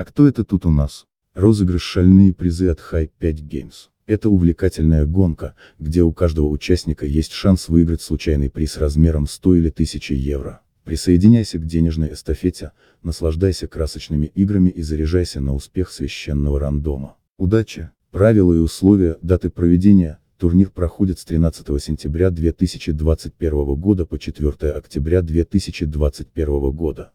А кто это тут у нас? Розыгрыш шальные призы от High 5 Games. Это увлекательная гонка, где у каждого участника есть шанс выиграть случайный приз размером 100 или 1000 евро. Присоединяйся к денежной эстафете, наслаждайся красочными играми и заряжайся на успех священного рандома. Удачи! Правила и условия, даты проведения, турнир проходит с 13 сентября 2021 года по 4 октября 2021 года.